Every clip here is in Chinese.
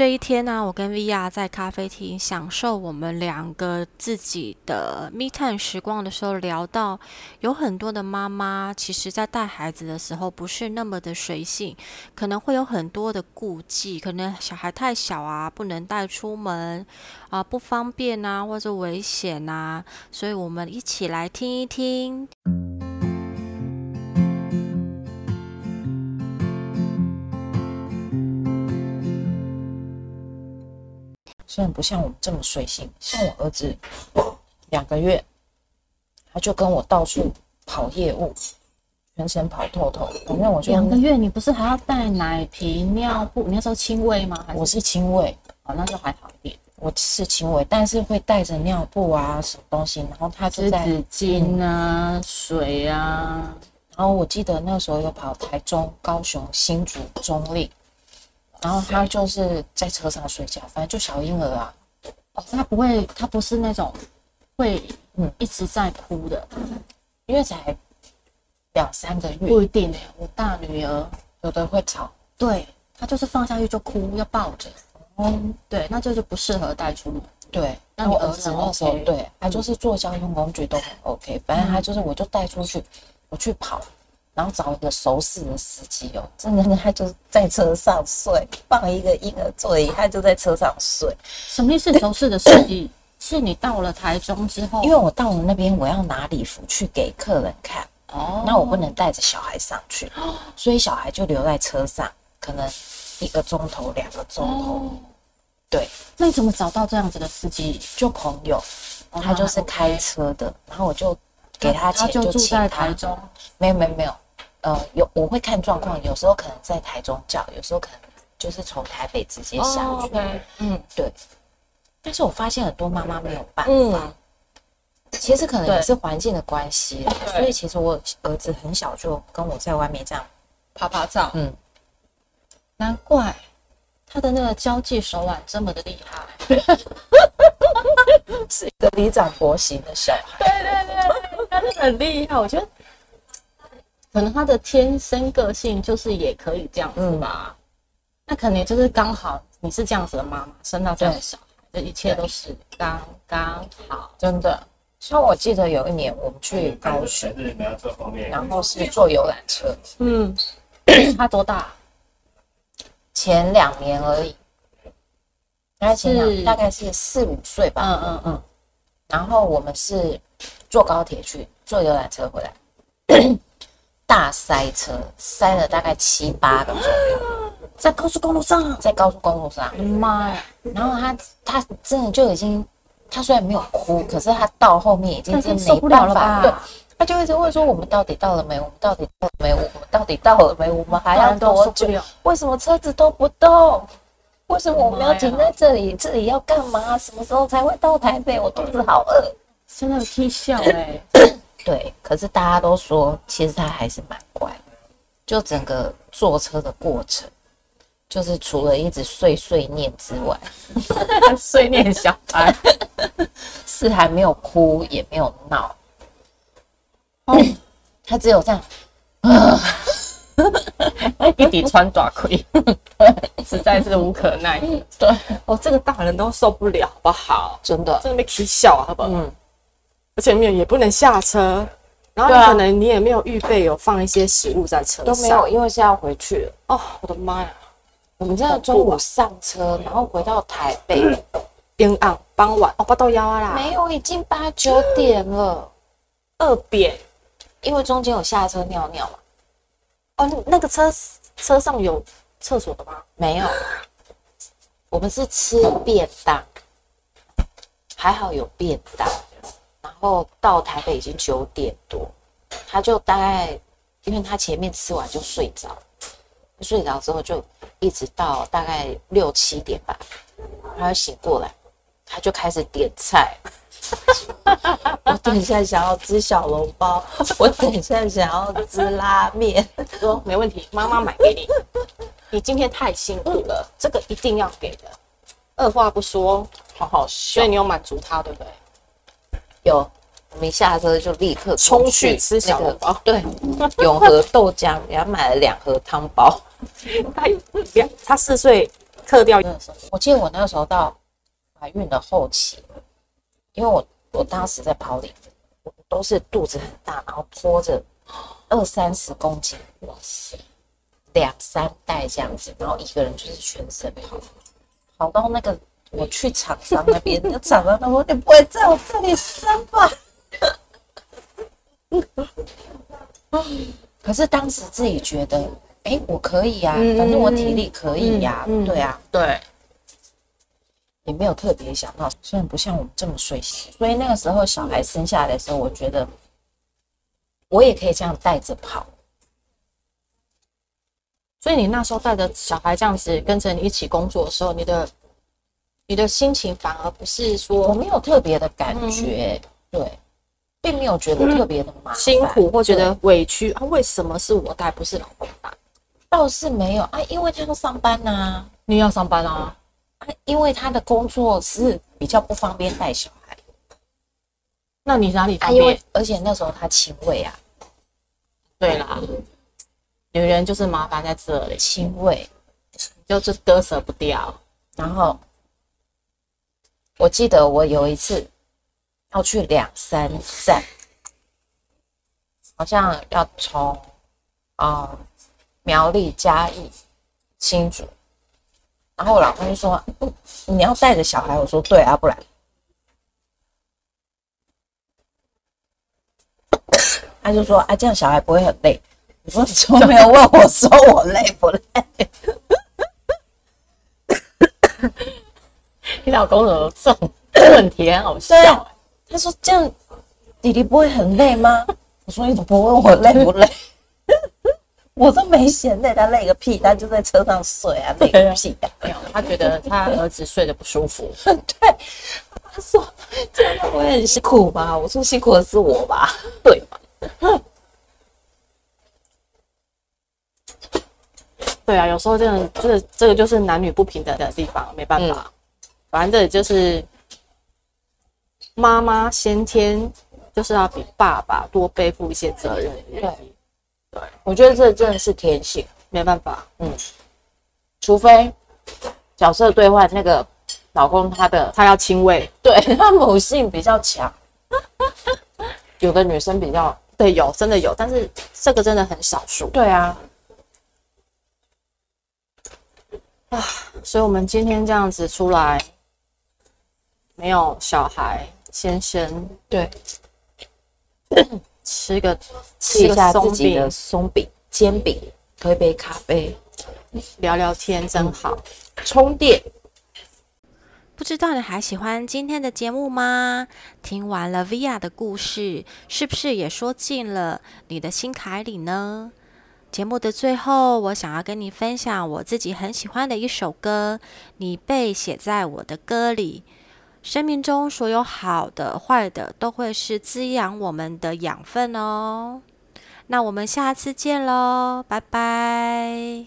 这一天呢，我跟 Via 在咖啡厅享受我们两个自己的密探时光的时候，聊到有很多的妈妈，其实在带孩子的时候不是那么的随性，可能会有很多的顾忌，可能小孩太小啊，不能带出门啊，不方便啊，或者危险啊，所以我们一起来听一听。虽然不像我们这么随性，像我儿子两个月，他就跟我到处跑业务，全程跑透透。反正我就两个月，你不是还要带奶瓶、尿布？你那时候亲喂吗？还我是亲喂，哦，那就还好一点。我是亲喂，但是会带着尿布啊，什么东西，然后他就湿在，纸巾啊，水啊，然后我记得那时候有跑台中、高雄、新竹、中立，然后他就是在车上睡觉，反正就小婴儿啊，哦，他不会，他不是那种会嗯嗯一直在哭的，因为才两三个月，不一定。哎。我大女儿有的会吵，对她就是放下去就哭，要抱着，嗯，对，那这就不适合带出门。对，那那我儿你儿子那时候对他就是做交通工具都很 OK，反正他就是我就带出去，我去跑，然后找一个熟识的司机哦，真的他就在车上睡，放一个婴儿座椅，他就在车上睡。什么意思？熟识的司机 是你到了台中之后，因为我到了那边，我要拿礼服去给客人看，哦，那我不能带着小孩上去，所以小孩就留在车上，可能一个钟头、两个钟头。哦，对，那你怎么找到这样子的司机？就朋友，哦他就是开车的，然后我就给他钱，他就住请他在台。中，没有没有没有，呃，有我会看状况，有时候可能在台中叫，有时候可能就是从台北直接下去。嗯对，但是我发现很多妈妈没有办法，嗯，其实可能也是环境的关系啦，所以其实我儿子很小就跟我在外面这样，拍拍照，嗯，难怪他的那个交际手腕这么的厉害。是一个里长婆型的小孩。对对对，很厉害。我觉得可能他的天生个性就是也可以这样子吧。那可能就是刚好你是这样子的妈妈，生到这样的小孩，这一切都是刚刚好。真的。像我记得有一年我们去高雄，然然后是坐游览车，嗯，他多大？前两年而已，大概前是两大概是四五岁吧。嗯嗯嗯，然后我们是坐高铁去，坐游览车回来，大塞车，塞了大概七八个钟头，在高速公路上，在高速公路上。妈呀！然后他他真的就已经，他虽然没有哭，可是他到后面已经他已真经受不了了没办法，吧对，他就一直问说我们到底到了没？我们到底到了没？我们到底到了没？我们还要多久？为什么车子都不动？为什么我们要停在这里？这里要干嘛？什么时候才会到台北？我肚子好饿。真的踢笑哎、对，可是大家都说，其实他还是蛮乖的。就整个坐车的过程，就是除了一直碎碎念之外，碎念小孩。是还没有哭，也没有闹。他只有这样，一底穿短裤，实在是无可奈何。对，哦，这个大人都受不了，好不好？真的，真的被气笑，好不好？嗯，而且没有也不能下车，然后你可能你也没有预备有放一些食物在车上，都没有，因为是要回去了。哦，我的妈呀！我们真的中午上车，然后回到台北，边岸傍晚哦，八到幺啊啦，没有，已经八九点了。二点因为中间有下车尿尿嘛，哦，那个车车上有厕所的吗？没有，我们是吃便当，还好有便当。然后到台北已经九点多，他就大概，因为他前面吃完就睡着，睡着之后就一直到大概六七点吧，他就醒过来，他就开始点菜。我等一下想要吃小笼包，我等一下想要吃拉面。说没问题，妈妈买给你。你今天太辛苦了，这个一定要给的。二话不说，好好笑所以。你有满足他，对不对？有，我们一下车就立刻冲去吃小那个笼包对，永和豆浆然后买了两盒汤包。他两，他四岁克掉。我记得我那个时候到怀孕的后期，因为我我当时在跑里，我都是肚子很大，然后拖着二三十公斤，哇塞，两三袋这样子，然后一个人就是全身跑，跑到那个我去厂商那边，那厂商他说你不会在我这里生吧？可是当时自己觉得，哎、我可以呀、嗯反正我体力可以呀、嗯嗯对啊，对，也没有特别想到，虽然不像我们这么睡醒，所以那个时候小孩生下来的时候，我觉得我也可以这样带着跑。所以你那时候带着小孩这样子跟着你一起工作的时候，你的你的心情反而不是说我没有特别的感觉，对，并没有觉得特别的麻烦辛苦或觉得委屈啊？为什么是我带，不是老公带？倒是没有啊，因为他要上班呐、你要上班啊？啊，因为他的工作是比较不方便带小孩那你哪里啊，方因为便？而且那时候他亲喂啊，对啦，女人就是麻烦在这里，亲喂，就是割舍不掉。然后我记得我有一次要去两三站，好像要从啊、苗栗嘉义新竹，然后我老公就说：“嗯，你要带着小孩。”我说：“对啊，不然。”他就说：“啊，这样小孩不会很累。”我说：“你从没有问我说我累不累。”你老公有这种问题很好笑他说这样弟弟不会很累吗？我说你怎么不问我累不累？我都没嫌累，他累个屁，他就在车上睡啊，累个屁啊！没有，他觉得他儿子睡得不舒服。对，他说这样他不会很辛苦吗？我说辛苦的是我吧？对嘛？对啊，有时候真的这个这个就是男女不平等的地方，没办法。反正这就是妈妈先天就是要比爸爸多背负一些责任的原因，我觉得这真的是天性，没办法。嗯除非角色兑换，那个老公他的他要亲喂，对 他母性比较强，有的女生比较 对，有真的有，但是这个真的很少数。对啊啊，所以我们今天这样子出来，没有小孩先生，对，吃个吃下自己的，松饼、煎饼，喝一杯咖啡，聊聊天真好。充电。不知道你还喜欢今天的节目吗？听完了 Via 的故事，是不是也说进了你的心坎里呢？节目的最后，我想要跟你分享我自己很喜欢的一首歌，你被写在我的歌里。生命中所有好的、坏的，都会是滋养我们的养分哦。那我们下次见喽，拜拜。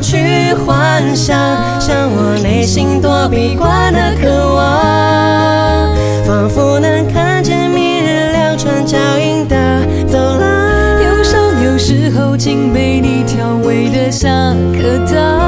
去幻想，像我内心躲避惯的渴望，仿佛能看见明日两串脚印的走廊。忧伤有时候竟被你调味的像颗糖。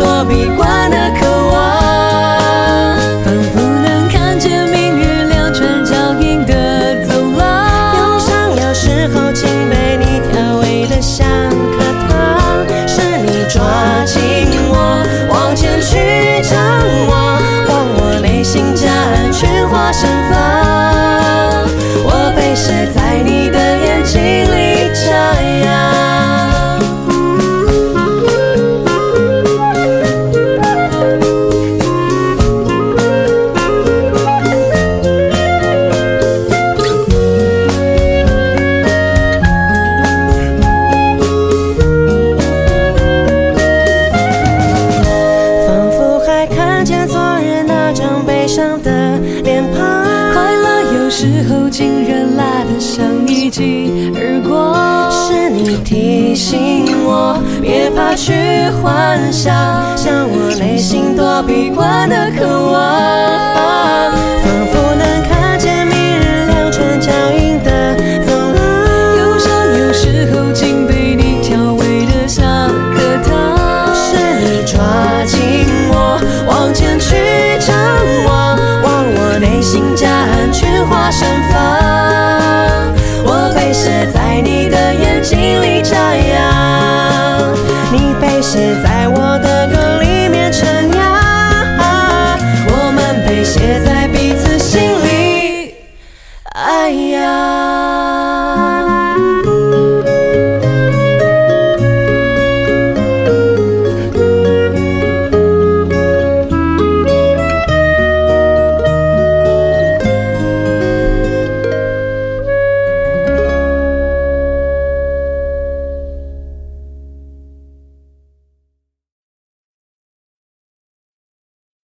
Santo mi Juana 脸庞。快乐有时候竟然辣得像一记耳光。是你提醒我，别怕去幻想，像我内心躲避惯的渴望。